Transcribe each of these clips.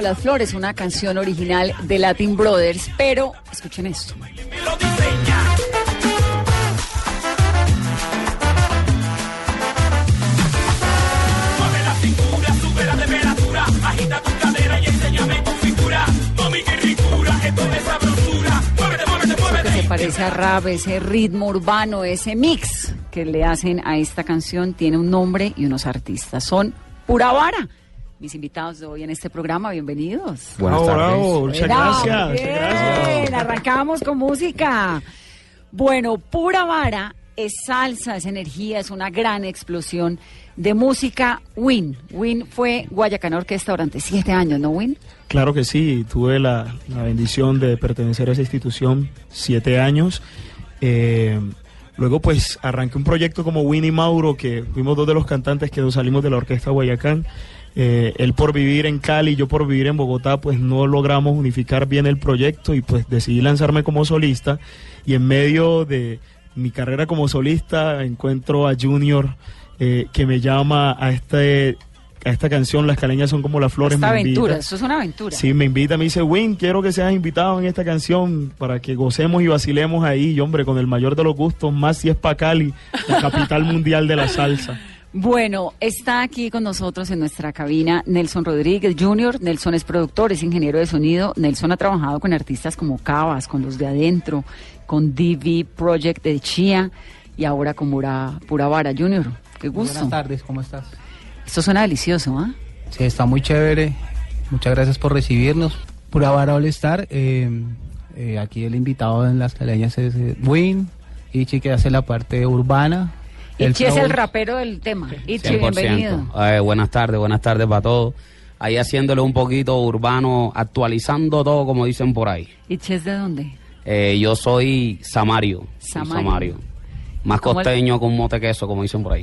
Como las flores, una canción original de Latin Brothers, pero escuchen esto. Que se parece a rap, ese ritmo urbano, ese mix que le hacen a esta canción, tiene un nombre y unos artistas. Son Pura Vara. Mis invitados de hoy en este programa, bienvenidos. Buenas Bravo, tardes. bravo, muchas Bravo, gracias, bien, gracias. arrancamos con música. Bueno, Pura Vara es salsa, es energía, es una gran explosión de música. Win. Win fue Guayacán Orquesta durante siete años, ¿no, Win? Claro que sí, tuve la, la bendición de pertenecer a esa institución siete años. Eh, luego pues arranqué un proyecto como Winnie Mauro, que fuimos dos de los cantantes que nos salimos de la Orquesta Guayacán. Eh, él por vivir en Cali, yo por vivir en Bogotá, pues no logramos unificar bien el proyecto y pues decidí lanzarme como solista. Y en medio de mi carrera como solista encuentro a Junior eh, que me llama a este a esta canción Las caleñas son como las flores. Esta me invita. aventura, eso es una aventura. Sí, me invita, me dice, Win, quiero que seas invitado en esta canción para que gocemos y vacilemos ahí, y hombre, con el mayor de los gustos, más si es pa' Cali, la capital mundial de la salsa. Bueno, está aquí con nosotros en nuestra cabina Nelson Rodríguez Jr. Nelson es productor, es ingeniero de sonido. Nelson ha trabajado con artistas como Cabas, con los de adentro, con DV Project de Chía y ahora con Pura, Pura Vara Jr. Qué gusto. Buenas tardes, ¿cómo estás? Esto suena delicioso, ¿ah? Sí, está muy chévere. Muchas gracias por recibirnos. Pura Vara All Star. eh, eh, aquí el invitado en las caleñas es eh, Win. Ichi que hace la parte urbana. Ichi es el rapero del tema. 100%. bienvenido. Eh, buenas tardes, buenas tardes para todos. Ahí haciéndole un poquito urbano, actualizando todo como dicen por ahí. Ichi es de dónde? Eh, yo soy Samario. Samario. Más ¿Cómo el- costeño con mote queso, como dicen por ahí.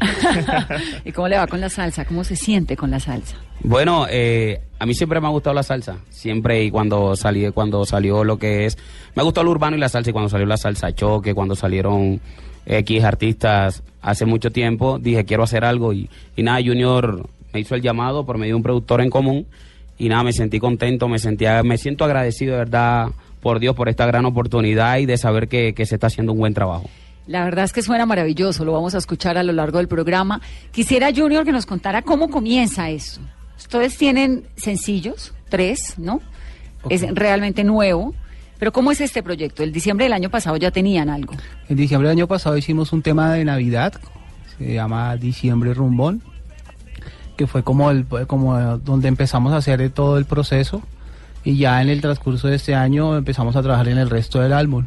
¿Y cómo le va con la salsa? ¿Cómo se siente con la salsa? bueno, eh, a mí siempre me ha gustado la salsa. Siempre y cuando salí, cuando salió lo que es... Me gustó el urbano y la salsa. Y cuando salió la salsa choque, cuando salieron X artistas hace mucho tiempo, dije quiero hacer algo. Y, y nada, Junior me hizo el llamado por medio de un productor en común. Y nada, me sentí contento, me sentía, me siento agradecido de verdad por Dios por esta gran oportunidad y de saber que, que se está haciendo un buen trabajo. La verdad es que suena maravilloso, lo vamos a escuchar a lo largo del programa. Quisiera, Junior, que nos contara cómo comienza eso. Ustedes tienen sencillos, tres, ¿no? Es realmente nuevo. Pero ¿cómo es este proyecto? El diciembre del año pasado ya tenían algo. En diciembre del año pasado hicimos un tema de Navidad. Se llama Diciembre Rumbón. Que fue como, el, como donde empezamos a hacer todo el proceso. Y ya en el transcurso de este año empezamos a trabajar en el resto del álbum.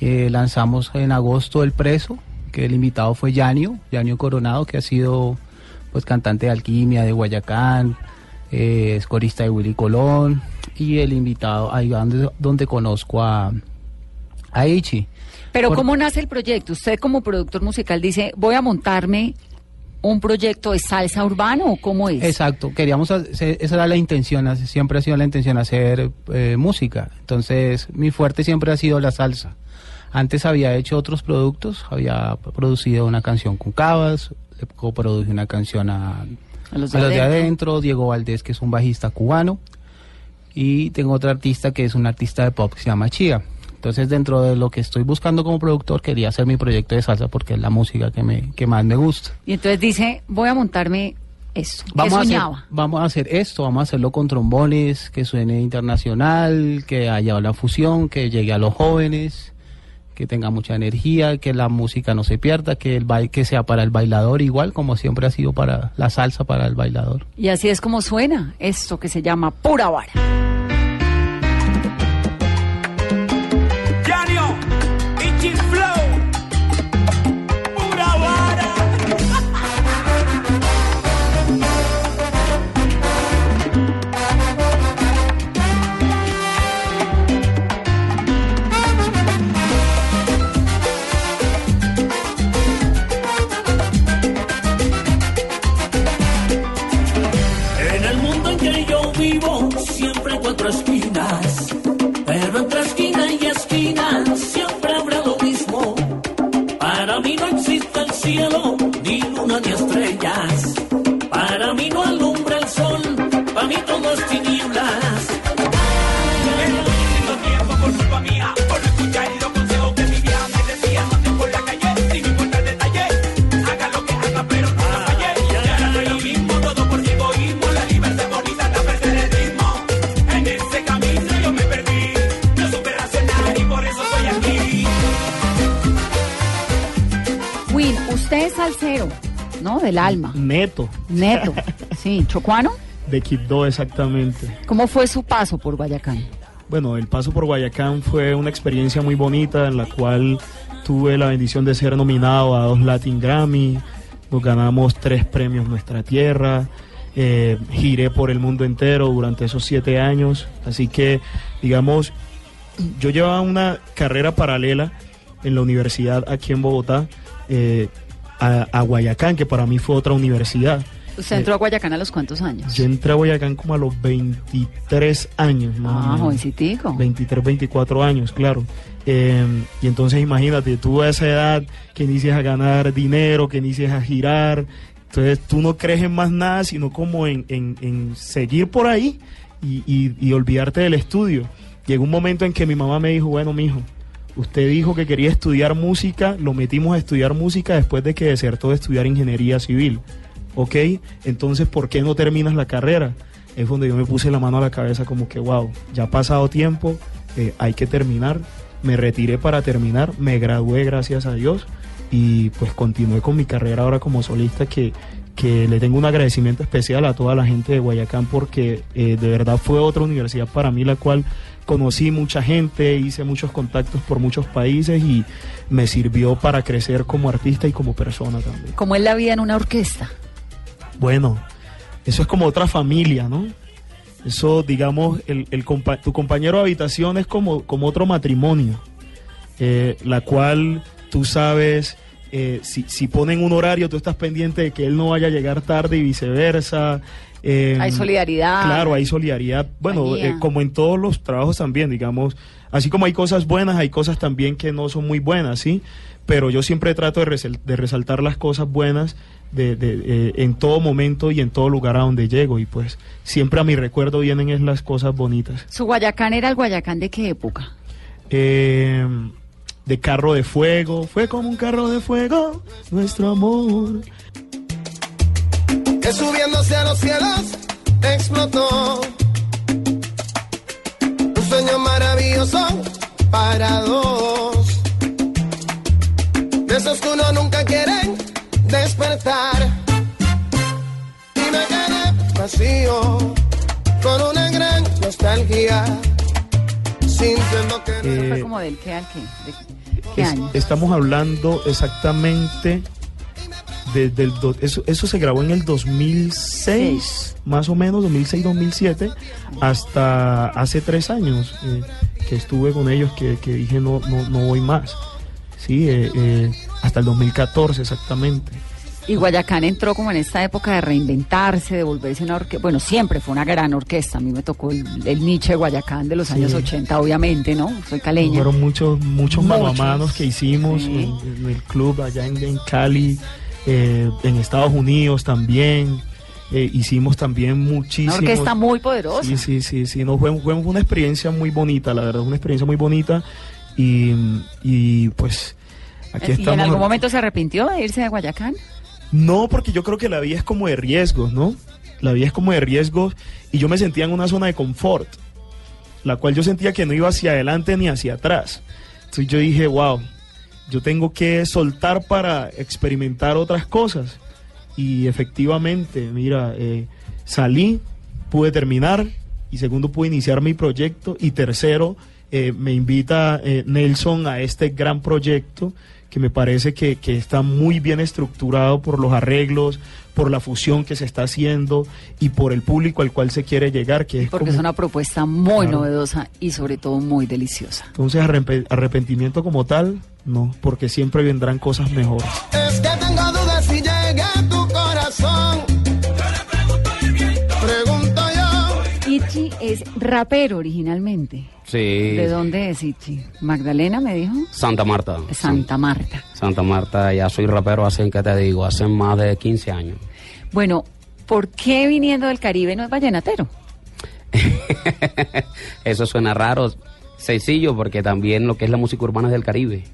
Eh, lanzamos en agosto El Preso, que el invitado fue Yanio, Yanio Coronado, que ha sido pues cantante de Alquimia, de Guayacán, eh, es corista de Willy Colón, y el invitado, ahí donde, donde conozco a, a Ichi. Pero Por- ¿cómo nace el proyecto? Usted como productor musical dice, voy a montarme un proyecto de salsa urbano o cómo es? Exacto, queríamos hacer, esa era la intención, siempre ha sido la intención hacer eh, música. Entonces, mi fuerte siempre ha sido la salsa. Antes había hecho otros productos, había producido una canción con Cabas, le coproduje una canción a, A los de a los de adentro. adentro, Diego Valdés, que es un bajista cubano, y tengo otra artista que es una artista de pop que se llama Chía. Entonces, dentro de lo que estoy buscando como productor, quería hacer mi proyecto de salsa porque es la música que, me, que más me gusta. Y entonces dice, voy a montarme. ¿Qué Vamos a, hacer, soñaba? vamos a hacer esto, vamos a hacerlo con trombones, que suene internacional, que haya la fusión, que llegue a los jóvenes, que tenga mucha energía, que la música no se pierda, que el baile que sea para el bailador igual como siempre ha sido para la salsa para el bailador. Y así es como suena esto que se llama Pura Vara. Cielo, ni luna ni estrellas. Para mí no alumbra el sol, para mí todo es tinieblas. Del alma. Neto, Neto. Sí, chocuano. de Quibdó exactamente. ¿Cómo fue su paso por Guayacán? Bueno, el paso por Guayacán fue una experiencia muy bonita en la cual tuve la bendición de ser nominado a dos Latin Grammy, nos ganamos tres premios Nuestra Tierra, eh, giré por el mundo entero durante esos siete años, así que digamos, yo llevaba una carrera paralela en la universidad aquí en Bogotá, eh, a, a Guayacán, que para mí fue otra universidad. ¿Usted entró a Guayacán a los cuántos años? Yo entré a Guayacán como a los 23 años, más Ah, jovencitico. 23, 24 años, claro. Eh, y entonces imagínate, tú a esa edad que inicias a ganar dinero, que inicias a girar, entonces tú no crees en más nada, sino como en, en- en seguir por ahí y, y- y olvidarte del estudio. Llegó un momento en que mi mamá me dijo, bueno, mijo, usted dijo que quería estudiar música, lo metimos a estudiar música después de que desertó de estudiar ingeniería civil. ¿Ok? Entonces, ¿por qué no terminas la carrera? Es donde yo me puse la mano a la cabeza como que, wow, ya ha pasado tiempo, eh, hay que terminar. Me retiré para terminar, me gradué gracias a Dios y pues continué con mi carrera ahora como solista que, que le tengo un agradecimiento especial a toda la gente de Guayacán porque eh, de verdad fue otra universidad para mí la cual conocí mucha gente, hice muchos contactos por muchos países y me sirvió para crecer como artista y como persona también. ¿Cómo es la vida en una orquesta? Bueno, eso es como otra familia, ¿no? Eso, digamos, el, el compa- tu compañero de habitación es como, como otro matrimonio, eh, la cual tú sabes, eh, si, si ponen un horario, tú estás pendiente de que él no vaya a llegar tarde y viceversa. eh, Hay solidaridad. Claro, hay solidaridad. Bueno, eh, como en todos los trabajos también, digamos, así como hay cosas buenas, hay cosas también que no son muy buenas, ¿sí? Pero yo siempre trato de, resel- de resaltar las cosas buenas de, de, eh, en todo momento y en todo lugar a donde llego. Y pues siempre a mi recuerdo vienen es las cosas bonitas. ¿Su Guayacán era el Guayacán de qué época? Eh, de carro de fuego, fue como un carro de fuego, nuestro amor. que subiéndose a los cielos explotó. Un sueño maravilloso para dos. De esos que uno nunca quiere despertar. Y me quedé vacío con una gran nostalgia. Eh, ¿Fue como del qué al qué? ¿De qué Es- año? estamos hablando exactamente desde el do- eso, eso se grabó en el 2006 más o menos 2006-2007 hasta hace tres años eh, que estuve con ellos que, que dije no, no, no voy más sí eh, eh, hasta el 2014 exactamente Y Guayacán entró como en esta época de reinventarse, de volverse una orquesta. Bueno, siempre fue una gran orquesta. A mí me tocó el, el Nietzsche de Guayacán de los Sí. años 80, obviamente, ¿no? Soy caleña. fueron muchos muchos mano Muchos. manos que hicimos Sí. en, en el club allá en, en Cali eh, en Estados Unidos también eh, hicimos también Una muchísimos orquesta muy poderosa. Sí, sí, sí, sí. No, fue, fue una experiencia muy bonita, la verdad, una experiencia muy bonita. Y, y pues aquí ¿Y en estamos. algún momento se arrepintió de irse de Guayacán? No, porque yo creo que la vida es como de riesgos, ¿no? La vida es como de riesgos y yo me sentía en una zona de confort, la cual yo sentía que no iba hacia adelante ni hacia atrás. Entonces yo dije, wow, yo tengo que soltar para experimentar otras cosas. Y efectivamente, mira, eh, salí, pude terminar y segundo pude iniciar mi proyecto y tercero eh, me invita eh, Nelson a este gran proyecto que me parece que, que está muy bien estructurado por los arreglos, por la fusión que se está haciendo y por el público al cual se quiere llegar, que es Porque como- es una propuesta muy Claro. novedosa y sobre todo muy deliciosa. Entonces arrepe- arrepentimiento como tal, no, porque siempre vendrán cosas mejores. Es que tengo es rapero originalmente. Sí. ¿De dónde es Ichi? Magdalena me dijo. Santa Marta. Santa Marta. Santa Marta, ya soy rapero hace, ¿qué te digo? Hace más de 15 años. Bueno, ¿por qué viniendo del Caribe no es vallenatero? Eso suena raro, sencillo, porque también lo que es la música urbana es del Caribe.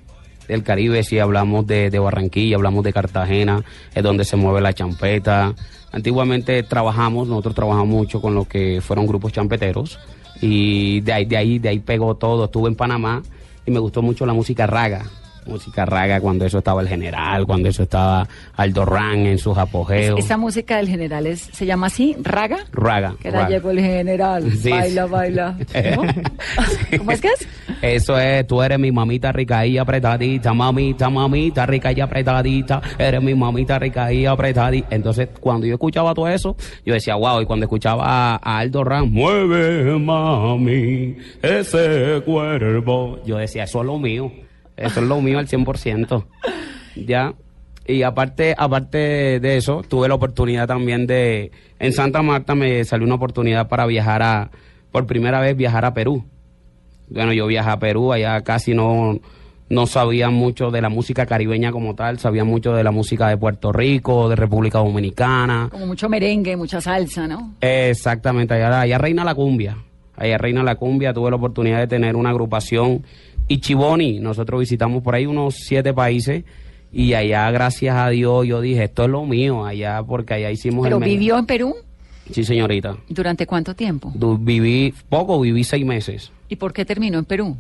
Del Caribe, si hablamos de, de Barranquilla, hablamos de Cartagena, es donde se mueve la champeta. Antiguamente trabajamos, nosotros trabajamos mucho con lo que fueron grupos champeteros y de ahí, de ahí, de ahí pegó todo. Estuve en Panamá y me gustó mucho la música raga. Música raga cuando eso estaba el general, cuando eso estaba Aldo Ran en sus apogeos. Esa música del general es, se llama así, raga. Raga. Que la llegó el general. Sí. Baila, baila. ¿No? ¿Cómo es que es? Eso es, tú eres mi mamita rica y apretadita, mamita, mamita rica y apretadita, eres mi mamita rica y apretadita. Entonces, cuando yo escuchaba todo eso, yo decía, wow, y cuando escuchaba a, a Aldo Ram, mueve mami ese cuerpo, yo decía, eso es lo mío, eso es lo mío al 100%. Ya. Y aparte, aparte de eso, tuve la oportunidad también de, en Santa Marta me salió una oportunidad para viajar a, por primera vez viajar a Perú. Bueno, yo viajé a Perú, allá casi no, no sabía mucho de la música caribeña como tal, sabía mucho de la música de Puerto Rico, de República Dominicana. Como mucho merengue, mucha salsa, ¿no? Exactamente, allá, allá reina la cumbia. Allá reina la cumbia, tuve la oportunidad de tener una agrupación Ichiboni. Nosotros visitamos por ahí unos siete países y allá, gracias a Dios, yo dije, esto es lo mío, allá, porque allá hicimos Pero el... vivió en Perú Sí, señorita. durante cuánto tiempo? Du- Viví poco, viví seis meses, ¿Y por qué terminó en Perú?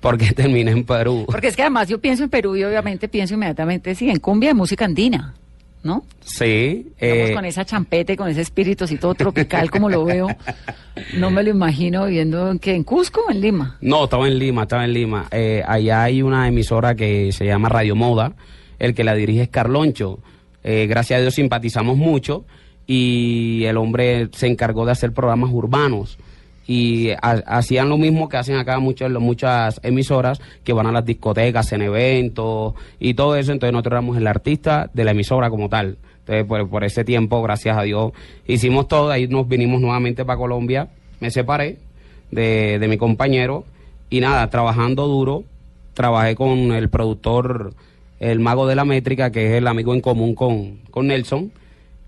porque terminé en Perú. Porque es que además yo pienso en Perú y obviamente pienso inmediatamente, sí, en cumbia de música andina, ¿no? Sí. Eh, con esa champete, con ese espíritu así todo tropical como lo veo. No me lo imagino viviendo en. ¿En Cusco o en Lima? No, estaba en Lima, estaba en Lima. Eh, allá hay una emisora que se llama Radio Moda, el que la dirige es Carloncho. Eh, gracias a Dios simpatizamos mucho y el hombre se encargó de hacer programas urbanos. Y ha- hacían lo mismo que hacen acá muchas, muchas emisoras que van a las discotecas, en eventos y todo eso. Entonces nosotros éramos el artista de la emisora como tal. Entonces por, por ese tiempo, gracias a Dios, hicimos todo. Ahí nos vinimos nuevamente para Colombia. Me separé de, de mi compañero y nada, trabajando duro, trabajé con el productor, el mago de la métrica, que es el amigo en común con, con Nelson,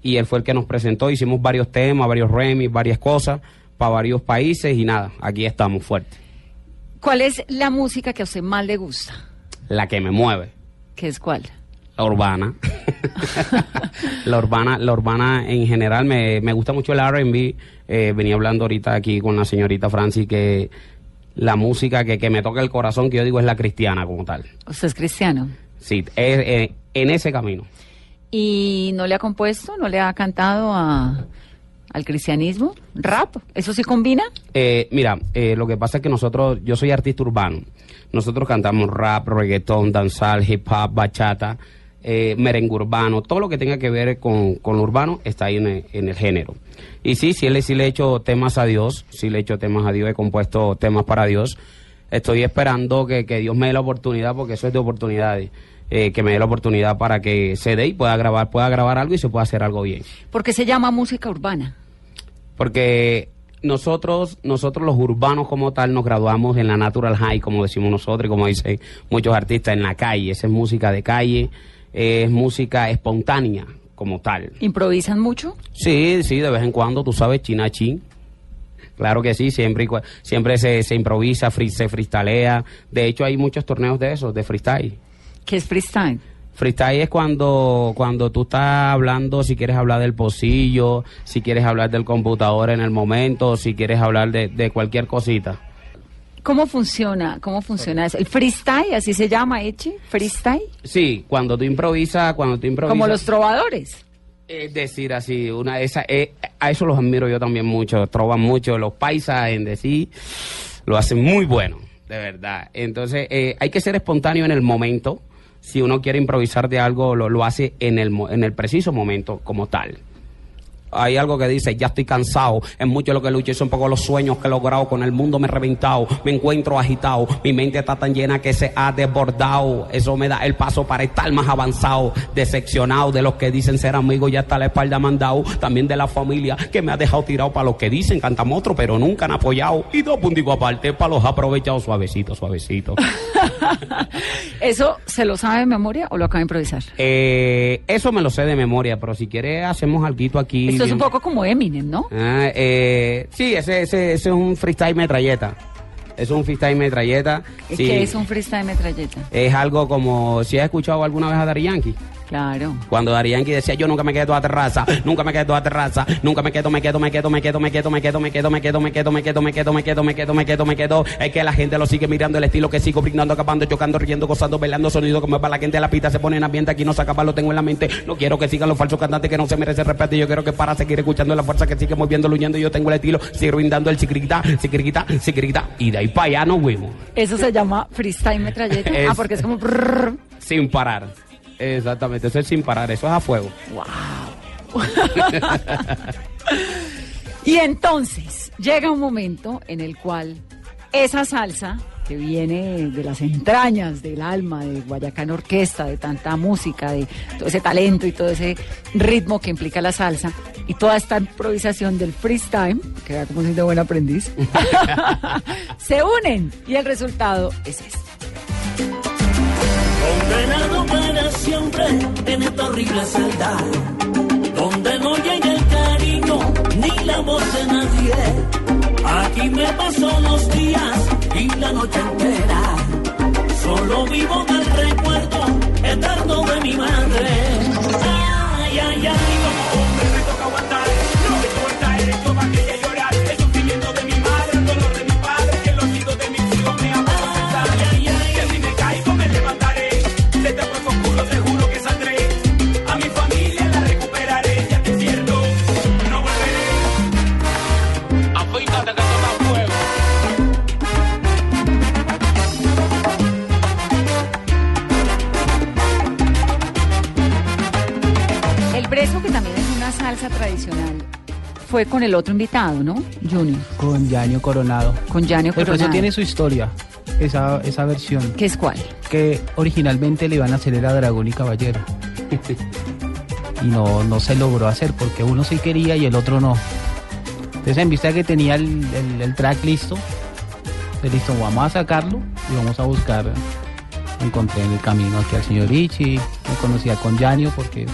y él fue el que nos presentó, hicimos varios temas, varios remix, varias cosas para varios países y nada, aquí estamos fuertes. ¿Cuál es la música que a usted más le gusta? La que me mueve, ¿Qué es cuál? la urbana. la urbana, la urbana en general me, me gusta mucho el R&B. Eh, venía hablando ahorita aquí con la señorita Francis que la música que, que me toca el corazón, que yo digo es la cristiana como tal. ¿Usted es cristiano? Sí, es, eh, en ese camino. ¿Y no le ha compuesto, no le ha cantado a, al cristianismo? ¿Rap? ¿Eso sí combina? Eh, mira, eh, lo que pasa es que nosotros, yo soy artista urbano. Nosotros cantamos rap, reggaetón, danzal, hip hop, bachata, eh, merengue urbano, todo lo que tenga que ver con, con lo urbano está ahí en el, en el género. Y sí, sí le, sí le he hecho temas a Dios, sí le he hecho temas a Dios, he compuesto temas para Dios. Estoy esperando que, que Dios me dé la oportunidad, porque eso es de oportunidades, eh, que me dé la oportunidad para que se dé y pueda grabar, pueda grabar algo y se pueda hacer algo bien. ¿Por qué se llama música urbana? Porque nosotros, nosotros los urbanos como tal, nos graduamos en la Natural High, como decimos nosotros y como dicen muchos artistas, en la calle. Esa es música de calle, es música espontánea como tal. ¿Improvisan mucho? Sí, sí, de vez en cuando, tú sabes, chinachín. Claro que sí, siempre, siempre se, se improvisa, free- se freestalea. De hecho, hay muchos torneos de esos, de freestyle. ¿Qué es freestyle? Freestyle es cuando, cuando tú estás hablando, si quieres hablar del pocillo, si quieres hablar del computador en el momento, si quieres hablar de, de cualquier cosita. ¿Cómo funciona? ¿Cómo funciona eso? ¿El freestyle, así se llama, Echi? ¿Freestyle? Sí, cuando tú improvisas, cuando tú improvisas. Como los trovadores. Es decir, así, una esa, eh, a eso los admiro yo también mucho, troban mucho, los paisas en decir, lo hacen muy bueno, de verdad. Entonces, eh, hay que ser espontáneo en el momento. Si uno quiere improvisar de algo, lo, lo hace en el, en el preciso momento como tal. Hay algo que dice, ya estoy cansado, es mucho lo que lucho son pocos los sueños que he logrado, con el mundo me he reventado, me encuentro agitado, mi mente está tan llena que se ha desbordado, eso me da el paso para estar más avanzado, decepcionado de los que dicen ser amigos, ya está la espalda mandado, también de la familia que me ha dejado tirado para los que dicen cantamos otro, pero nunca han apoyado, y dos punticos aparte para los aprovechados, suavecito, suavecito. ¿Eso se lo sabe de memoria o lo acaba de improvisar? Eh, eso me lo sé de memoria, pero si quieres hacemos algo aquí. Esto es un poco como Eminem, ¿no? Ah, eh, sí, ese, ese, ese es un freestyle metralleta. Es un freestyle metralleta. Sí. ¿Qué es un freestyle metralleta? Es algo como, si has escuchado alguna vez a Dari Yankee. Claro. Cuando Dari Yankee decía, yo nunca me quedo a terraza, nunca me quedo a terraza, nunca me quedo, me quedo, me quedo, me quedo, me quedo, me quedo, me quedo, me quedo, me quedo, me quedo, me quedo, me quedo, me quedo, me quedo, me quedo. Es que la gente lo sigue mirando el estilo que sigo brindando, acabando, chocando, riendo, gozando, bailando, sonido como para la gente la pista se pone en ambiente, aquí no se acaba, lo tengo en la mente. No quiero que sigan los falsos cantantes que no se merecen respeto, yo quiero que para seguir escuchando la fuerza que sigue moviendo, luñando, yo tengo el estilo, sigo brindando el sicrita, sicrita, sicrita, y de ahí para allá nos fuimos. Eso se llama freestyle metralleta. Ah, porque es como... Sin parar. Exactamente, eso es sin parar, eso es a fuego. Y entonces llega un momento en el cual esa salsa que viene de las entrañas del alma de Guayacán Orquesta, de tanta música, de todo ese talento y todo ese ritmo que implica la salsa y toda esta improvisación del freestyle, que vea como de buen aprendiz, se unen y el resultado es este. Condenado para siempre en esta horrible celda, donde no llega el cariño ni la voz de nadie. Aquí me paso los días y la noche entera, solo vivo del recuerdo eterno de mi madre. Fue con el otro invitado, ¿no? Junior, Con Yaño Coronado. con Janio El precio Coronado. tiene su historia, esa, esa versión, ¿Qué es cuál? que originalmente le iban a hacer era Dragón y Caballero. y no, no se logró hacer porque uno sí quería y el otro no. Entonces en vista de que tenía el, el- el track listo, pues listo, vamos a sacarlo y vamos a buscar. Encontré en el camino aquí al señor Ichi, me conocía con Yanio porque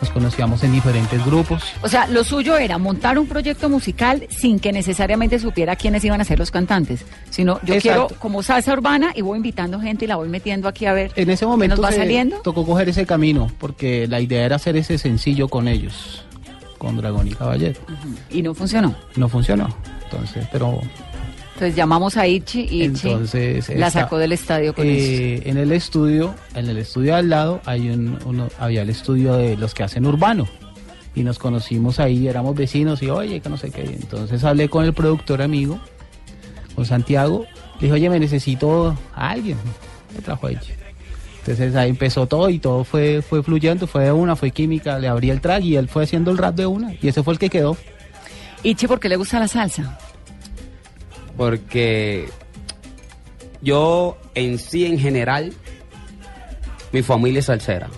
nos conocíamos en diferentes grupos. O sea, lo suyo era montar un proyecto musical sin que necesariamente supiera quiénes iban a ser los cantantes, sino yo Exacto. quiero como salsa urbana y voy invitando gente y la voy metiendo aquí a ver En ese qué momento nos va se saliendo. tocó coger ese camino porque la idea era hacer ese sencillo con ellos, con Dragón y Caballero. Y no funcionó. No funcionó. Entonces, pero Entonces llamamos a Ichi y Ichi entonces la esta- sacó del estadio con eso. eh, en el estudio, en el estudio al lado hay un, uno, había el estudio de los que hacen urbano y nos conocimos ahí, éramos vecinos y oye que no sé qué. Entonces hablé con el productor amigo, con Santiago, le dije oye me necesito a alguien, me trajo a Ichi. Entonces ahí empezó todo y todo fue, fue fluyendo, fue de una, fue química, le abrí el track y él fue haciendo el rap de una y ese fue el que quedó. Ichi, ¿por qué le gusta la salsa? Porque yo en sí, en general, mi familia es salsera.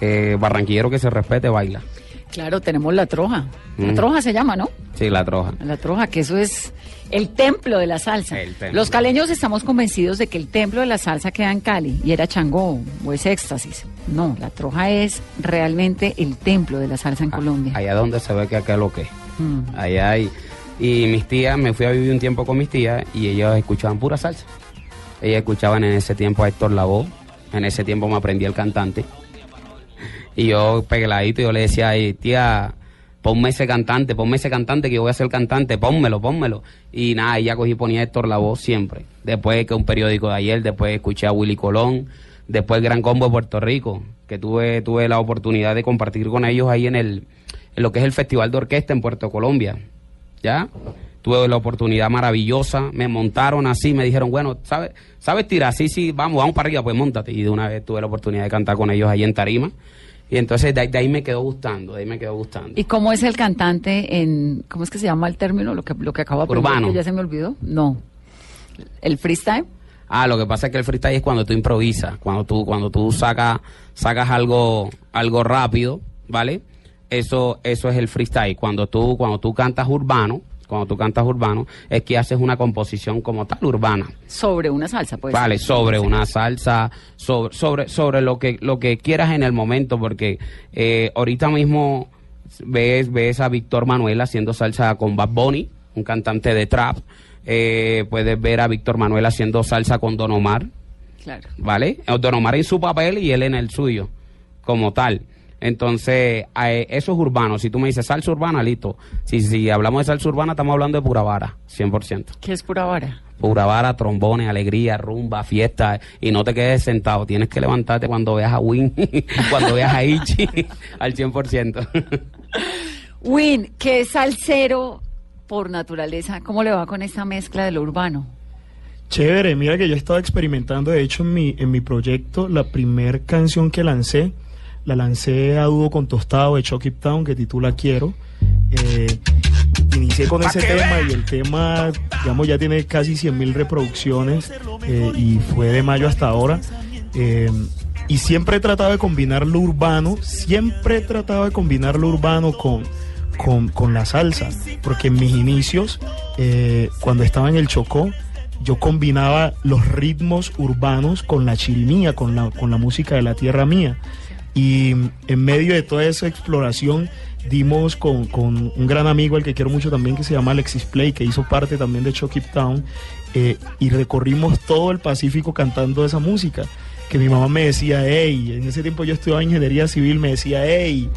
Eh, barranquillero que se respete, baila. Claro, tenemos la troja. La Mm. troja se llama, ¿no? Sí, la troja. La troja, que eso es el templo de la salsa. Los caleños estamos convencidos de que el templo de la salsa queda en Cali y era Changó o es éxtasis. No, la troja es realmente el templo de la salsa en Colombia. Allá donde se ve que acá es lo que. Mm. Allá hay. Y mis tías, me fui a vivir un tiempo con mis tías y ellas escuchaban pura salsa. Ellas escuchaban en ese tiempo a Héctor Lavoe, En ese tiempo me aprendí el cantante. Y yo, pegueladito, yo le decía ahí, tía, ponme ese cantante, ponme ese cantante que yo voy a ser cantante, pónmelo, pónmelo. Y nada, ella cogí y ponía Héctor la voz siempre. Después que un periódico de ayer, después escuché a Willy Colón, después el Gran Combo de Puerto Rico, que tuve, tuve la oportunidad de compartir con ellos ahí en el, en lo que es el Festival de Orquesta en Puerto Colombia. ¿Ya? Tuve la oportunidad maravillosa, me montaron así, me dijeron, bueno, ¿sabes, ¿sabes tirar? Sí, sí, vamos, vamos para arriba, pues montate. Y de una vez tuve la oportunidad de cantar con ellos ahí en Tarima. Y entonces de, ahí- de ahí me quedó gustando, de ahí me quedó gustando. ¿Y cómo es el cantante en, cómo es que se llama el término, lo que, lo que acabo de Urbano. que ya se me olvidó? No. ¿El freestyle? Ah, lo que pasa es que el freestyle es cuando tú improvisas, cuando tú, cuando tú sacas, sacas algo, algo rápido, ¿vale? Eso, eso es el freestyle. Cuando tú, cuando tú cantas urbano, cuando tú cantas urbano, es que haces una composición como tal urbana. Sobre una salsa, pues. Vale, sobre una salsa, sobre, sobre, sobre lo que, lo que quieras en el momento, porque eh, ahorita mismo ves, ves a Víctor Manuel haciendo salsa con Bad Bunny, un cantante de trap. Eh, puedes ver a Víctor Manuel haciendo salsa con Don Omar, Claro. ¿vale? Don Omar en su papel y él en el suyo, como tal. Entonces, eh, eso es urbano. Si tú me dices salsa urbana, listo. Si, si hablamos de salsa urbana, estamos hablando de pura vara, 100%. ¿Qué es pura vara? Pura vara, trombones, alegría, rumba, fiesta. Y no te quedes sentado. Tienes que levantarte cuando veas a Win, cuando veas a Ichi, al 100%. Win, ¿qué es salsero por naturaleza? ¿Cómo le va con esta mezcla de lo urbano? Chévere, mira que yo estaba experimentando, de hecho en mi, en mi proyecto, la primer canción que lancé, la lancé a dúo con Tostado de Chucky Town, que titula Quiero. Eh, inicié con ese tema y el tema, digamos, ya tiene casi 100 mil reproducciones eh, y fue de mayo hasta ahora. Eh, y siempre he tratado de combinar lo urbano, siempre he tratado de combinar lo urbano con, con, con la salsa, porque en mis inicios, eh, cuando estaba en el Chocó, yo combinaba los ritmos urbanos con la chirimía, con la, con la música de la tierra mía. Y en medio de toda esa exploración dimos con, con un gran amigo al que quiero mucho también que se llama Alexis Play, que hizo parte también de Chucky Town, eh, y recorrimos todo el Pacífico cantando esa música. Que mi mamá me decía, hey, en ese tiempo yo estudiaba ingeniería civil, me decía, hey,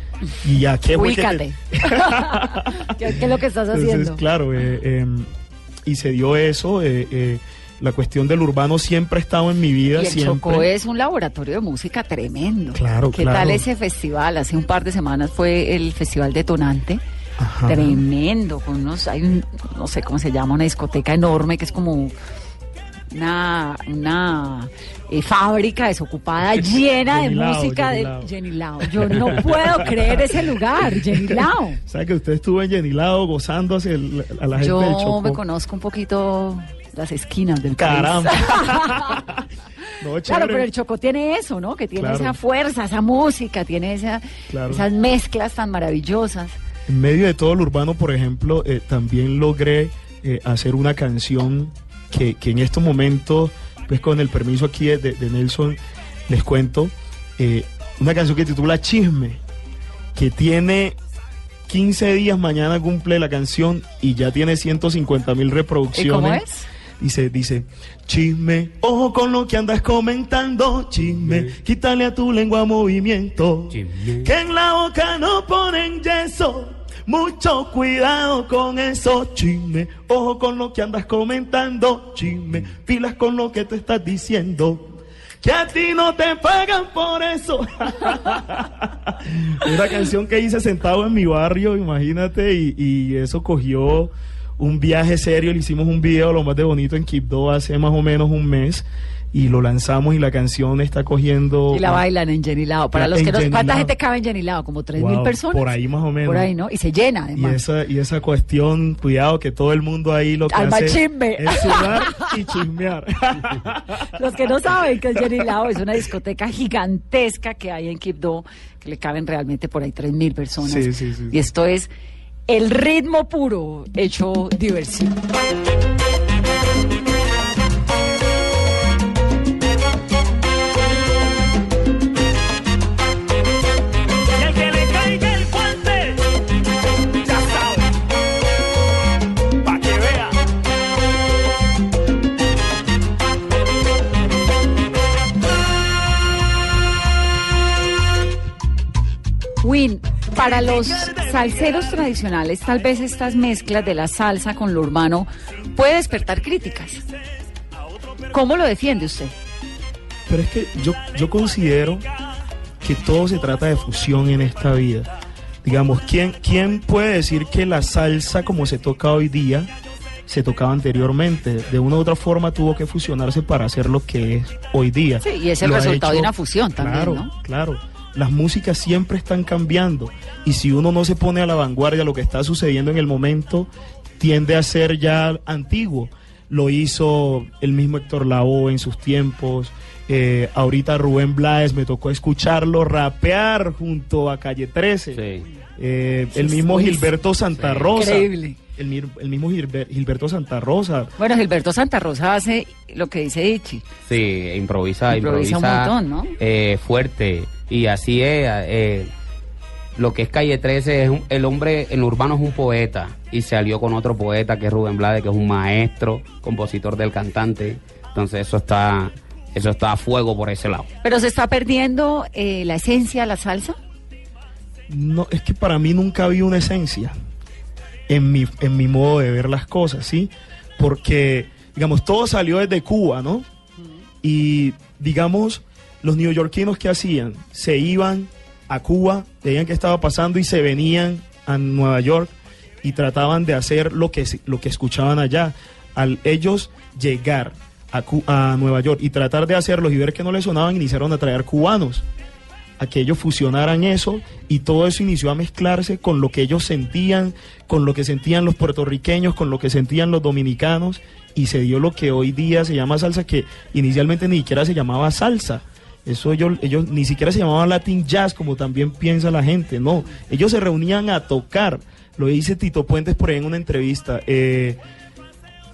y a qué fue que te- Ubícate. ¿Qué, es lo que estás entonces, haciendo? claro, eh, eh, y se dio eso. eh, eh, la cuestión del urbano siempre ha estado en mi vida. Y el siempre. Chocó es un laboratorio de música tremendo. Claro, ¿Qué claro. tal ese festival? Hace un par de semanas fue el Festival Detonante. Ajá. Tremendo, con unos, hay un, no sé cómo se llama, una discoteca enorme que es como una, una eh, fábrica desocupada llena de Jenny Lao, música Jenny de Lao. Jenny Lao. Yo no puedo creer ese lugar, Jenny Lao. ¿Sabe que usted estuvo en Yenilado gozando hacia el- a la gente del Yo Chocó? me conozco un poquito las esquinas del país. Caramba. No, Claro, pero el Chocó tiene eso, ¿no? Que tiene Claro. esa fuerza, esa música, tiene esa, Claro. esas mezclas tan maravillosas. En medio de todo lo urbano, por ejemplo, eh, también logré eh, hacer una canción que, que en estos momentos, pues con el permiso aquí de, de Nelson, les cuento, eh, una canción que titula Chisme, que tiene 15 días, mañana cumple la canción y ya tiene 150 mil ¿Y reproducciones. cómo es? Dice, dice, chisme, ojo con lo que andas comentando, chisme, quítale a tu lengua movimiento, Chisme. que en la boca no ponen yeso, mucho cuidado con eso, chisme, ojo con lo que andas comentando, chisme, pilas con lo que te estás diciendo, que a ti no te pagan por eso. Una canción que hice sentado en mi barrio, imagínate, y, y eso cogió un viaje serio. Le hicimos un video lo más de bonito en Quibdó hace más o menos un mes y lo lanzamos y la canción está cogiendo. Y la bailan en Jenny Lao. Para los que no, ¿cuánta gente cabe en Jenny Lao? Como 3.000 Wow, personas. por ahí más o menos. Por ahí, ¿no? Y se llena, Y además. esa, y esa cuestión, cuidado que todo el mundo ahí lo que Alma hace chisme. es sudar y chismear. Los que no saben que es Jenny Lao es una discoteca gigantesca que hay en Quibdó, que le caben realmente por ahí 3.000 personas. Sí, sí, sí. Y esto es el ritmo puro hecho diversión. el que le caiga el fuerte ya está pa' que vea win. Para los salseros tradicionales, tal vez estas mezclas de la salsa con lo urbano puede despertar críticas. ¿Cómo lo defiende usted? Pero es que yo, yo considero que todo se trata de fusión en esta vida. Digamos, ¿quién, ¿quién puede decir que la salsa como se toca hoy día se tocaba anteriormente? De una u otra forma tuvo que fusionarse para hacer lo que es hoy día. Sí, y es el Lo resultado de una fusión también, Claro, ¿no? claro. Las músicas siempre están cambiando y si uno no se pone a la vanguardia lo que está sucediendo en el momento, tiende a ser ya antiguo. Lo hizo el mismo Héctor Lavoe en sus tiempos. eh, ahorita Rubén Blades me tocó escucharlo rapear junto a Calle 13. Sí. Eh, el mismo. Gilberto Santa Rosa. Increíble. El, el mismo Gilber- Gilberto Santa Rosa. Bueno, Gilberto Santa Rosa hace lo que dice Ichi. Sí, improvisa, Improvisa improvisa, un montón, ¿no? eh, fuerte. Y así es. eh, lo que es Calle 13, es un- el hombre en lo urbano es un poeta. Y se alió con otro poeta que es Rubén Blades, que es un maestro, compositor del cantante. Entonces eso está, eso está a fuego por ese lado. Pero se está perdiendo eh, la esencia de la salsa. No, es que para mí nunca había una esencia en mi, en mi modo de ver las cosas, ¿sí? Porque, digamos, todo salió desde Cuba, ¿no? Y, digamos, los neoyorquinos que hacían, se iban a Cuba, veían qué estaba pasando y se venían a Nueva York y trataban de hacer lo que, lo que escuchaban allá. Al ellos llegar a, a Nueva York y tratar de hacerlos y ver que no les sonaban, iniciaron a traer cubanos que ellos fusionaran eso y todo eso inició a mezclarse con lo que ellos sentían, con lo que sentían los puertorriqueños, con lo que sentían los dominicanos y se dio lo que hoy día se llama salsa, que inicialmente ni siquiera se llamaba salsa. Eso ellos, ellos ni siquiera se llamaba Latin Jazz como también piensa la gente, no. Ellos se reunían a tocar. Lo dice Tito Puentes por ahí en una entrevista. Eh,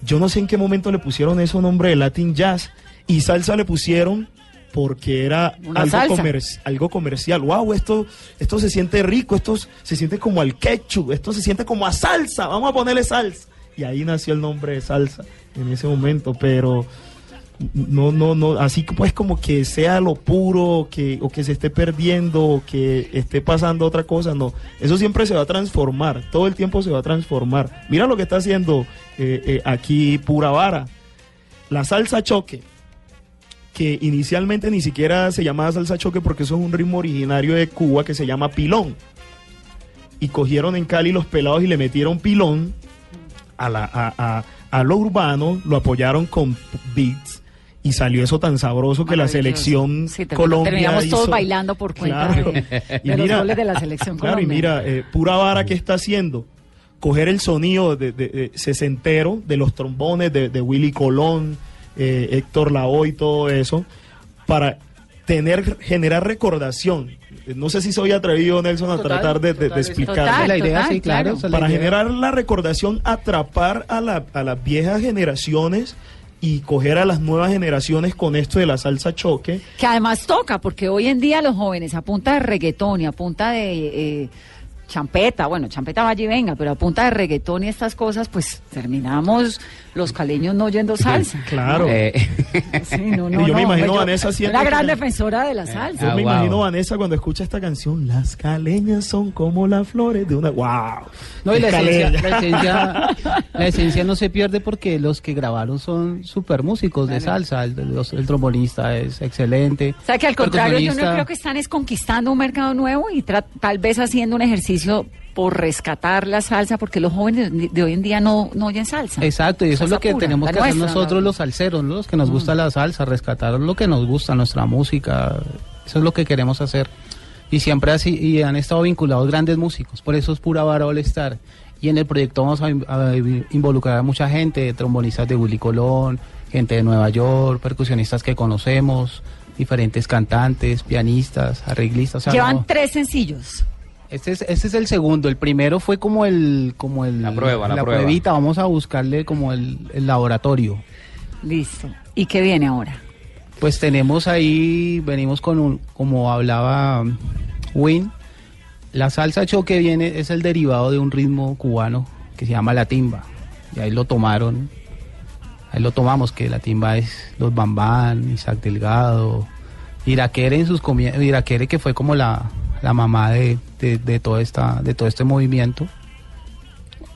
yo no sé en qué momento le pusieron eso nombre de Latin Jazz y salsa le pusieron porque era algo, comer- algo comercial. Wow, esto, esto se siente rico, esto se siente como al ketchup, esto se siente como a salsa, vamos a ponerle salsa. Y ahí nació el nombre de salsa en ese momento, pero no, no, no, así pues como que sea lo puro, que, o que se esté perdiendo, o que esté pasando otra cosa, no. Eso siempre se va a transformar, todo el tiempo se va a transformar. Mira lo que está haciendo eh, eh, aquí Pura Vara. La salsa choque, que inicialmente ni siquiera se llamaba salsa choque porque eso es un ritmo originario de Cuba que se llama pilón. Y cogieron en Cali los pelados y le metieron pilón a, la, a, a- a lo urbano, lo apoyaron con beats y salió eso tan sabroso que la selección Sí, Colombia terminamos todos hizo- bailando por cuenta Claro. de, Y de mira- de la selección Claro, y colombiana. mira, eh, Pura Vara, ¿qué está haciendo? Coger el sonido de, de- de sesentero, de los trombones de, de Willy Colón, eh, Héctor Lavoe y todo eso, para tener, generar recordación. No sé si soy atrevido, Nelson, a Total, tratar de, de-. Total, la idea, total, sí, claro. Para generar la recordación, atrapar a, la- a las viejas generaciones y coger a las nuevas generaciones con esto de la salsa choque. Que además toca, porque hoy en día los jóvenes a punta de reggaetón y a punta de eh, champeta, bueno, champeta vaya y venga, pero a punta de reggaetón y estas cosas, pues terminamos los caleños no oyendo salsa. Claro. Eh, Sí, no, no, Y yo me no, imagino yo- a Vanessa haciendo Una gran que- defensora de la salsa. Yo Ah, me wow. imagino a Vanessa cuando escucha esta canción, las caleñas son como las flores de una... ¡Wow! No, y la esencia, la, esencia, la esencia no se pierde porque los que grabaron son super músicos de salsa. El, los- el trombonista es excelente. O sea que al contrario, yo no creo que están es conquistando un mercado nuevo y tal vez haciendo un ejercicio por rescatar la salsa, porque los jóvenes de, hoy en día no, no oyen salsa. Exacto, y eso es Salsa lo que pura, tenemos que hacer nuestra, nosotros la- los salseros, ¿no? los que nos gusta la salsa, rescatar lo que nos gusta, nuestra música. Eso es lo que queremos hacer. Y siempre así, y han estado vinculados grandes músicos, por eso es pura vara All Star. Y en el proyecto vamos a, in- a involucrar a mucha gente, trombonistas de Willy Colón, gente de Nueva York, percusionistas que conocemos, diferentes cantantes, pianistas, arreglistas. o sea, Llevan no, tres sencillos. Este es, este es el segundo. El primero fue como el, como el La prueba, la prueba. pruebita. Vamos a buscarle como el, el laboratorio. Listo. ¿Y qué viene ahora? Pues tenemos ahí, venimos con un, como hablaba Win, la salsa choque viene, es el derivado de un ritmo cubano que se llama la timba. Y ahí lo tomaron, ahí lo tomamos, que la timba es los Bambán, Isaac Delgado, Iraquere en sus comienzos, Iraquere que fue como la, la mamá de, de, toda esta, de todo este movimiento.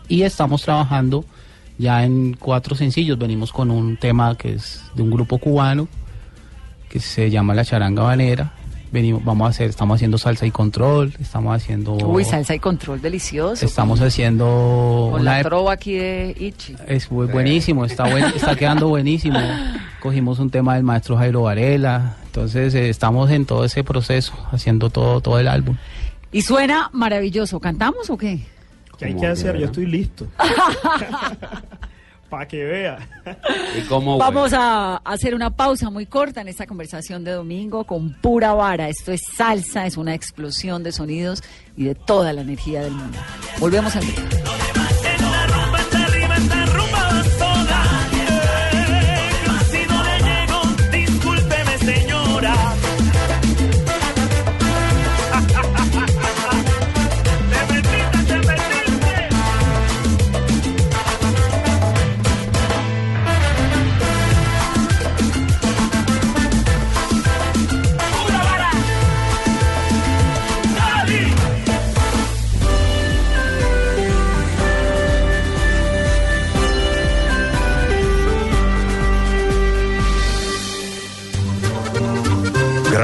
Y estamos trabajando ya en cuatro sencillos. Venimos con un tema que es de un grupo cubano que se llama La Charanga Banera. Venimos, vamos a hacer, estamos haciendo salsa y control, estamos haciendo, Uy, salsa y control delicioso. estamos haciendo Con una la trova aquí de Ichi. es bu- buenísimo, está buen- está quedando buenísimo. Cogimos un tema del maestro Jairo Varela, entonces eh, estamos en todo ese proceso, haciendo todo, todo el álbum. Y suena maravilloso. ¿Cantamos o qué? ¿Qué hay que hacer? Yo estoy listo. Para que vea. ¿Y cómo, Vamos a hacer una pausa muy corta en esta conversación de domingo con pura vara. Esto es salsa, es una explosión de sonidos y de toda la energía del mundo. Volvemos al ritmo.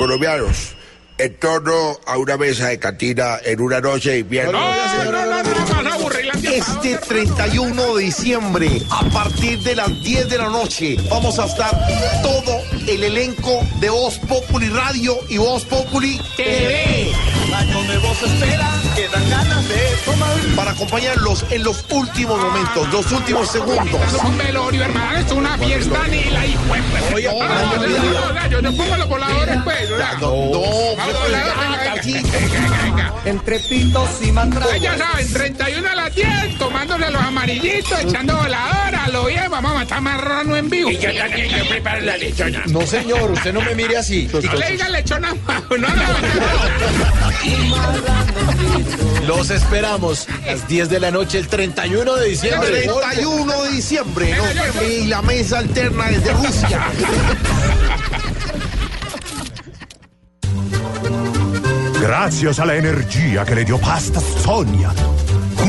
Colombianos, en torno a una mesa de cantina en una noche de invierno. Este 31 de diciembre, a partir de las 10 de la noche, vamos a estar todo el elenco de Voz Populi Radio y Voz Populi TV. Espera, que dan ganas de tomar. Para acompañarlos en los últimos momentos, los últimos segundos. un velorio, hermano, es una fiesta ni la hijo. Oye, oye, no, oye, no, no, Yo no pongo los voladores, pues. No. Entre pitos y Pues ya saben, 31 a las 10, tomándose los amarillitos, echando voladora, lo bien, vamos a matar marrano en vivo. Y yo también, yo preparo la lechona. No, señor, usted no me mire así. No le digan lechona, no, no, no. Los esperamos a las 10 de la noche el 31 de diciembre. 31 de diciembre, ¿no? Y la mesa alterna desde Rusia. Gracias a la energía que le dio Pasta Sonia,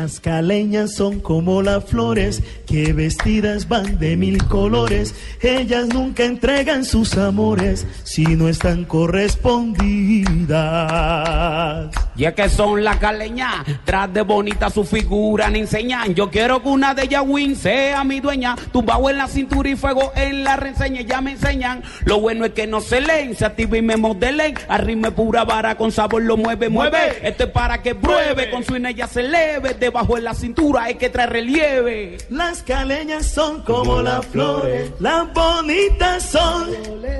Las caleñas son como las flores que vestidas van de mil colores. Ellas nunca entregan sus amores si no están correspondidas. Y es que son la caleña, tras de bonita su figura ni enseñan. Yo quiero que una de ellas win sea mi dueña. Tumbado en la cintura y fuego en la reseña, ya me enseñan. Lo bueno es que no se leen, se activa y me modelen. Arrime pura vara con sabor lo mueve, mueve. Esto es para que pruebe, con su ella se leve. Debajo en la cintura hay que traer relieve. Las caleñas son como las flores, las bonitas son.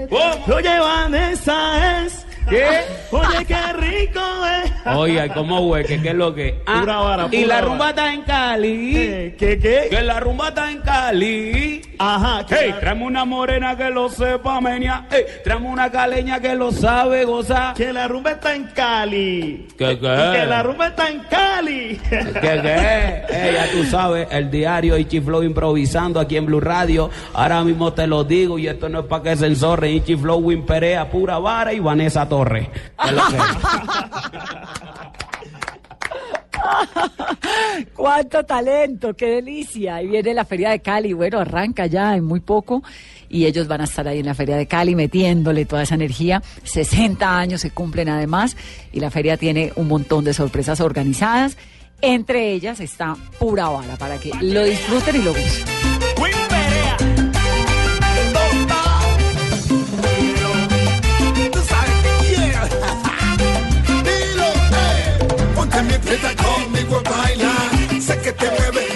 Oye, Vanessa es. ¿Qué? Oye, qué rico es. Oye, ¿cómo hueque? ¿Qué es lo que? Ah, Pura vara, y la rumba está en Cali. Eh, ¿Qué, qué? Que la rumba está en Cali. Ajá, que Hey, la- tráeme una morena que lo sepa menia. Hey, tráeme una caleña que lo sabe gozar. que la rumba está en Cali. ¿Qué, qué? que la rumba está en Cali. ¿Qué, qué? Hey, ya tú sabes, el diario Ichi Flow improvisando aquí en Blue Radio. Ahora mismo te lo digo y esto no es para que se enzorre. Ichi Flow, Win Perea, Pura Vara y Vanessa Torres. ¡Cuánto talento! ¡Qué delicia! Y viene la Feria de Cali. Bueno, arranca ya en muy poco. Y ellos van a estar ahí en la Feria de Cali metiéndole toda esa energía. 60 años se cumplen además. Y la feria tiene un montón de sorpresas organizadas. Entre ellas está Pura Bala para que lo disfruten y lo gusten. Eh. Conmigo a bailar. Sé que te mueve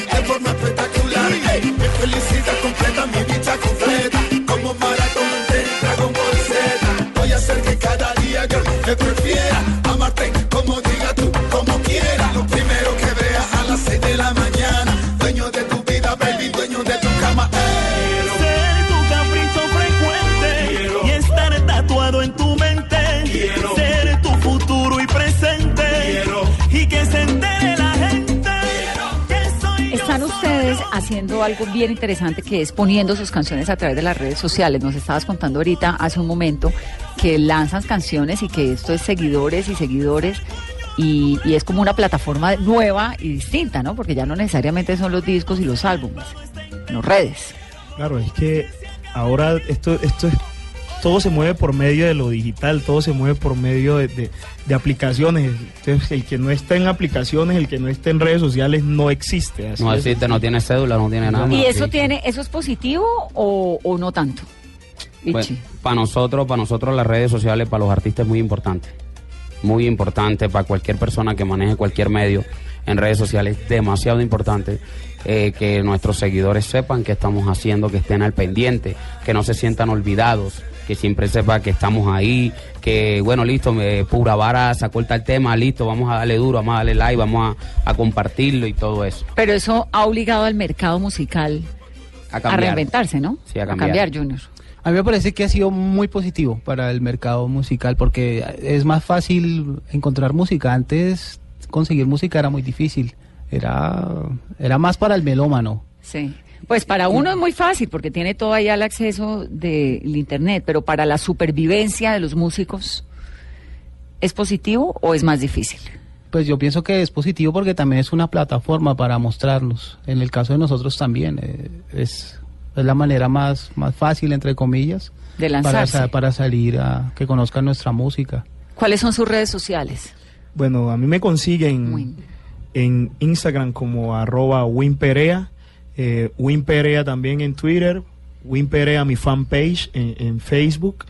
haciendo algo bien interesante que es poniendo sus canciones a través de las redes sociales. Nos estabas contando ahorita, hace un momento, que lanzan canciones y que esto es seguidores y seguidores. Y, es como una plataforma nueva y distinta, ¿no? Porque ya no necesariamente son los discos y los álbumes, las redes. Claro, es que ahora esto, esto es, todo se mueve por medio de lo digital, todo se mueve por medio de, de- de aplicaciones. Entonces, el que no está en aplicaciones, el que no está en redes sociales, no existe. así No es. existe, no tiene cédula, no tiene nada. ¿Y eso tiene, eso es positivo o, o no tanto? Ichi. para nosotros, para nosotros las redes sociales, para los artistas es muy importante. Muy importante para cualquier persona que maneje cualquier medio en redes sociales, demasiado importante eh, que nuestros seguidores sepan qué estamos haciendo, que estén al pendiente, que no se sientan olvidados, que siempre sepa que estamos ahí, que bueno, listo, me, pura vara sacó el tal tema, listo, vamos a darle duro, vamos a darle like, vamos a, a compartirlo y todo eso. Pero eso ha obligado al mercado musical A a, cambiar. reinventarse, ¿no? Sí, a cambiar. Junior. A mí me parece que ha sido muy positivo para el mercado musical porque es más fácil encontrar música. Antes conseguir música era muy difícil. Era, era más para el melómano. Sí. Pues para uno es muy fácil porque tiene todo ahí al acceso del internet, pero para la supervivencia de los músicos, ¿es positivo o es más difícil? Pues yo pienso que es positivo porque también es una plataforma para mostrarnos. En el caso de nosotros también eh, es, es la manera más, más fácil, entre comillas, De para, lanzarse. sa- para salir a que conozcan nuestra música. ¿Cuáles son sus redes sociales? Bueno, a mí me consiguen en Instagram como arroba winperea, eh, winperea también en Twitter, winperea mi fanpage en, en Facebook,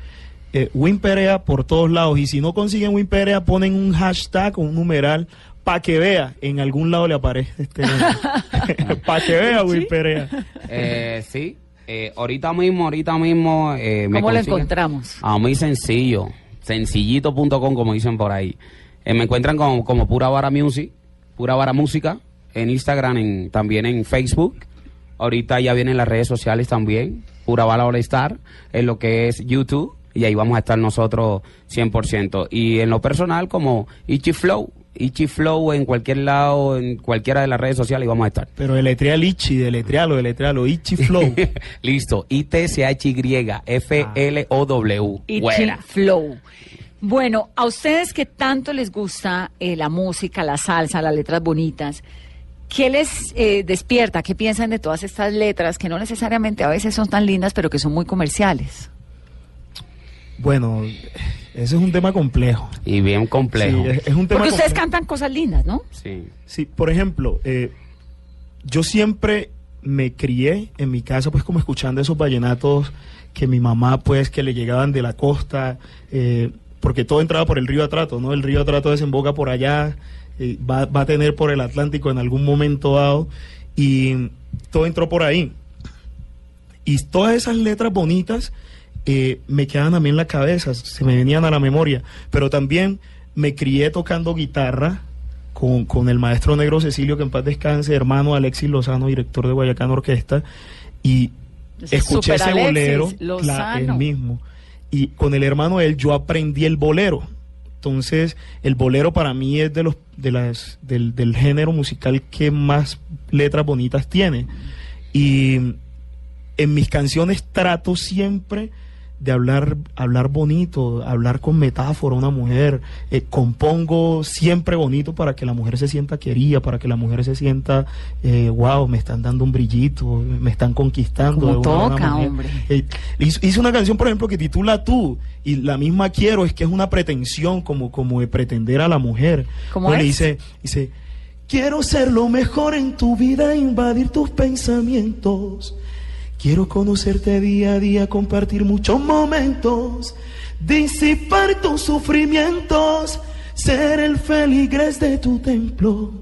eh, winperea por todos lados y si no consiguen winperea ponen un hashtag o un numeral para que vea, en algún lado le aparece este para que vea winperea. Eh, sí, eh, ahorita mismo, ahorita mismo. Eh, me ¿Cómo lo consiguen- encontramos? Ah, muy sencillo. Sencillito.com, como dicen por ahí. Eh, me encuentran como, como Pura Vara Music, Pura Vara Música, en Instagram, en, también en Facebook. Ahorita ya vienen las redes sociales también. Pura Vara All Star, en lo que es YouTube. Y ahí vamos a estar nosotros 100%. Y en lo personal, como Ichi Flow. Ichi Flow en cualquier lado, en cualquiera de las redes sociales, y vamos a estar. Pero deletrea Ichi, deletrealo, deletrealo, Ichi Flow. Listo, I-T-C-H-Y, F-L-O-W. Ichi Buena. Flow. Bueno, a ustedes que tanto les gusta eh, la música, la salsa, las letras bonitas, ¿qué les eh, despierta? ¿Qué piensan de todas estas letras que no necesariamente a veces son tan lindas, pero que son muy comerciales? Bueno, ese es un tema complejo. Y bien complejo. Sí, es, es un tema Porque ustedes complejo. cantan cosas lindas, ¿no? Sí. Sí, por ejemplo, eh, yo siempre me crié en mi casa pues como escuchando esos vallenatos que mi mamá pues que le llegaban de la costa, eh, porque todo entraba por el río Atrato, ¿no? El río Atrato desemboca por allá, eh, va, va a tener por el Atlántico en algún momento dado y todo entró por ahí. Y todas esas letras bonitas eh, me quedaban a mí en la cabeza, se me venían a la memoria, pero también me crié tocando guitarra con, con el maestro negro Cecilio, que en paz descanse, hermano Alexis Lozano, director de Guayacán Orquesta, y escuché ese Alexis bolero, el mismo, y con el hermano él yo aprendí el bolero. Entonces, el bolero para mí es de los de las del, del género musical que más letras bonitas tiene. Y en mis canciones trato siempre de hablar, hablar bonito, hablar con metáfora a una mujer. Eh, compongo siempre bonito para que la mujer se sienta querida, para que la mujer se sienta, eh, wow, me están dando un brillito, me están conquistando. Como toca, manera". hombre. Eh, hice, una canción, por ejemplo, que titula Tú, y la misma quiero, es que es una pretensión como, como de pretender a la mujer. ¿Cómo Pues es? dice, dice, quiero ser lo mejor en tu vida, invadir tus pensamientos. Quiero conocerte día a día, compartir muchos momentos, disipar tus sufrimientos, ser el feligres de tu templo.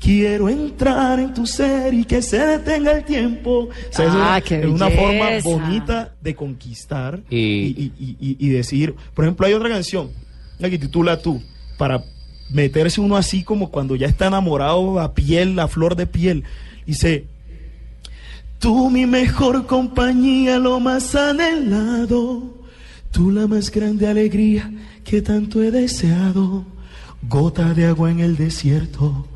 Quiero entrar en tu ser y que se detenga el tiempo. O sea, eso Ah, es- qué es una forma bonita de conquistar Y- y, y- y- y decir, por ejemplo, hay otra canción la que titula Tú, para meterse uno así como cuando ya está enamorado a piel, a flor de piel. Dice, tú mi mejor compañía, lo más anhelado, tú la más grande alegría que tanto he deseado, gota de agua en el desierto.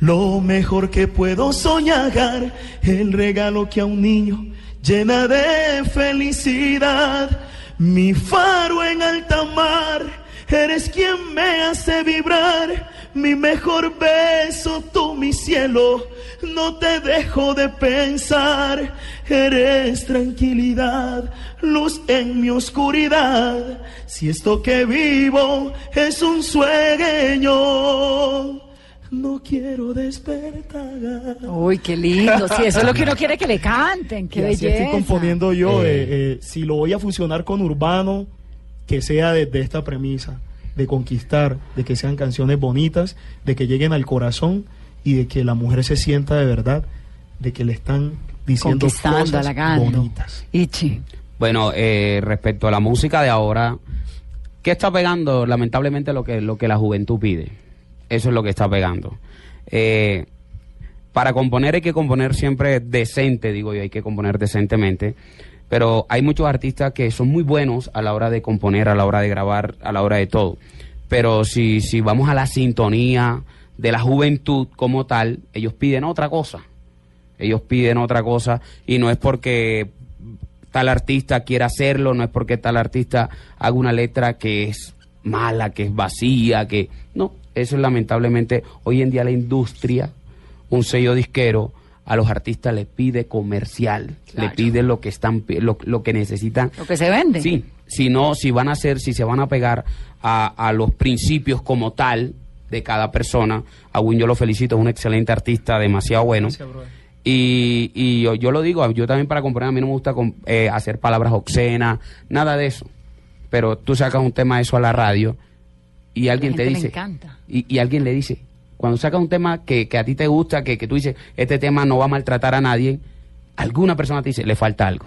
Lo mejor que puedo soñar, el regalo que a un niño llena de felicidad. Mi faro en alta mar, eres quien me hace vibrar. Mi mejor beso, tú mi cielo, no te dejo de pensar. Eres tranquilidad, luz en mi oscuridad. Si esto que vivo es un sueño, no quiero despertar. Uy, qué lindo. Sí, eso es lo que uno quiere que le canten. Qué Y así belleza. estoy componiendo yo. Eh. eh, eh, si lo voy a fusionar con urbano, que sea desde esta premisa de conquistar, de que sean canciones bonitas, de que lleguen al corazón y de que la mujer se sienta de verdad, de que le están diciendo Conquistando, cosas bonitas. Ichi. Bueno, eh, respecto a la música de ahora, ¿qué está pegando? Lamentablemente lo que, lo que la juventud pide. Eso es lo que está pegando. Eh, para componer hay que componer siempre decente, digo yo, hay que componer decentemente. Pero hay muchos artistas que son muy buenos a la hora de componer, a la hora de grabar, a la hora de todo. Pero si, si vamos a la sintonía de la juventud como tal, ellos piden otra cosa. Ellos piden otra cosa y no es porque tal artista quiera hacerlo, no es porque tal artista haga una letra que es mala, que es vacía, que no, eso es lamentablemente hoy en día la industria, un sello disquero a los artistas le pide comercial, Claro. le pide lo que están lo, lo que necesitan. Lo que se vende. Sí, si no, si van a hacer, si se van a pegar a, a los principios como tal de cada persona, a Win yo lo felicito, es un excelente artista, demasiado bueno. Y, y yo, yo lo digo, yo también para componer, a mí no me gusta com- eh, hacer palabras obscenas, nada de eso. Pero tú sacas un tema de eso a la radio y alguien te gente dice, encanta. y, y alguien le dice, cuando sacas un tema que, que a ti te gusta, que, que tú dices, este tema no va a maltratar a nadie, alguna persona te dice, le falta algo.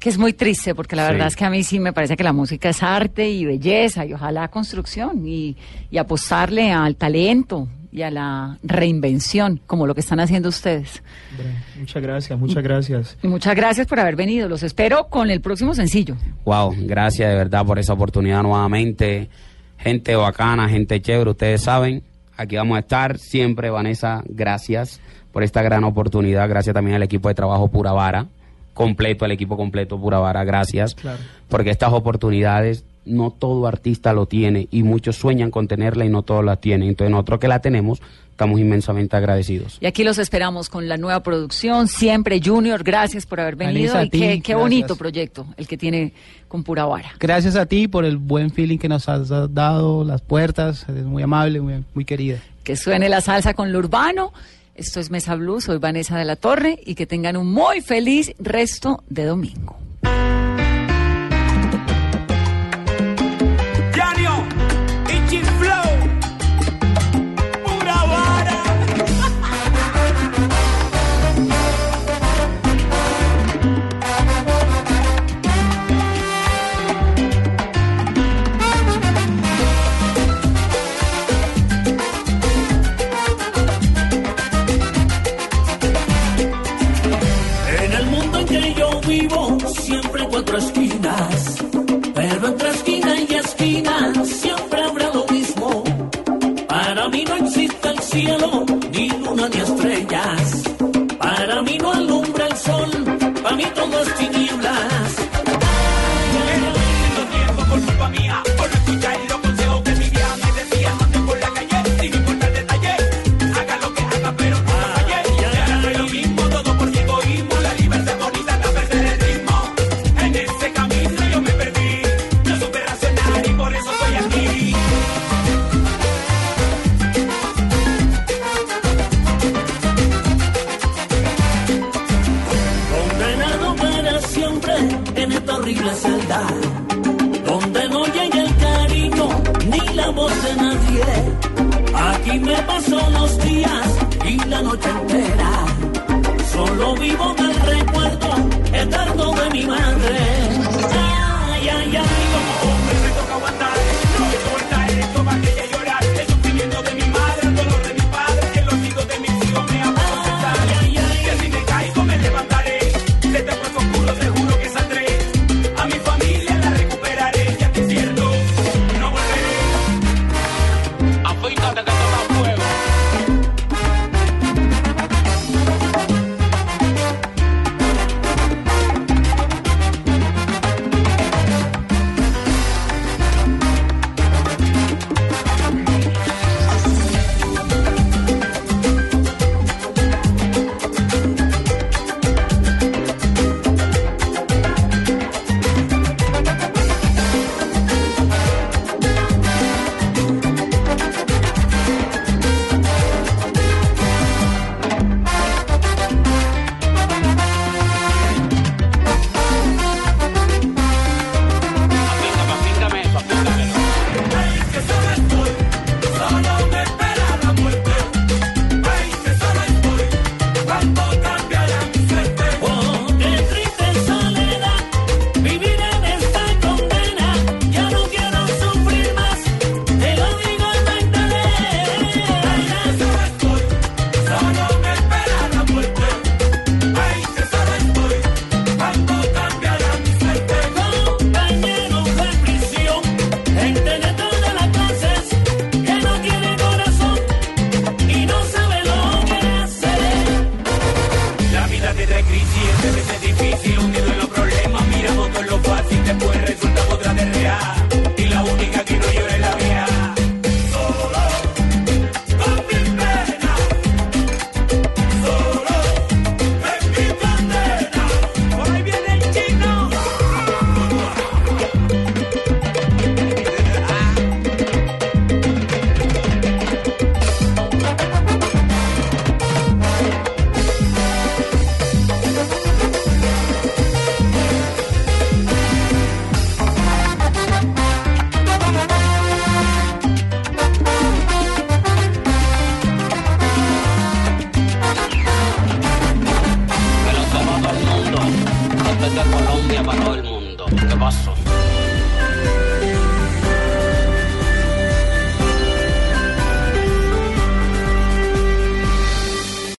Que es muy triste, porque la Sí. verdad es que a mí sí me parece que la música es arte y belleza, y ojalá construcción, y, y apostarle al talento y a la reinvención, como lo que están haciendo ustedes. Muchas gracias, muchas gracias. Y muchas gracias por haber venido. Los espero con el próximo sencillo. Wow, gracias de verdad por esa oportunidad nuevamente. Gente bacana, gente chévere, ustedes saben, aquí vamos a estar. Siempre, Vanessa, gracias por esta gran oportunidad, gracias también al equipo de trabajo Pura Vara, completo, al equipo completo Pura Vara, gracias, Claro. porque estas oportunidades no todo artista lo tiene y muchos sueñan con tenerla y no todos la tienen, entonces nosotros que la tenemos estamos inmensamente agradecidos. Y aquí los esperamos con la nueva producción, siempre Junior. Gracias por haber venido. Y ti, qué, bonito proyecto el que tiene con Pura Vara. Gracias a ti por el buen feeling que nos has dado, las puertas, eres muy amable, muy, muy querida. Que suene la salsa con lo urbano. Esto es Mesa Blue, soy Vanessa de la Torre y que tengan un muy feliz resto de domingo. Encuentro esquinas, pero entre esquina y esquina siempre habrá lo mismo. Para mí no existe el cielo, ni luna ni estrellas. Para mí no alumbra el sol, para mí todo es tinieblas. Y me paso los días y la noche entera. Solo vivo del recuerdo eterno de mi madre.